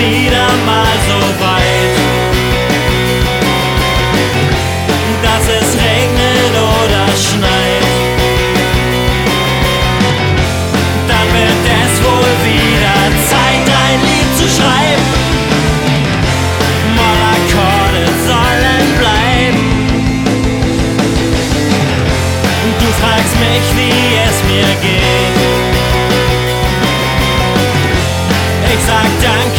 wieder mal so weit, dass es regnet oder schneit. Dann wird es wohl wieder Zeit, ein Lied zu schreiben. Mollakkorde sollen bleiben. Du fragst mich, wie es mir geht. Ich sag Danke.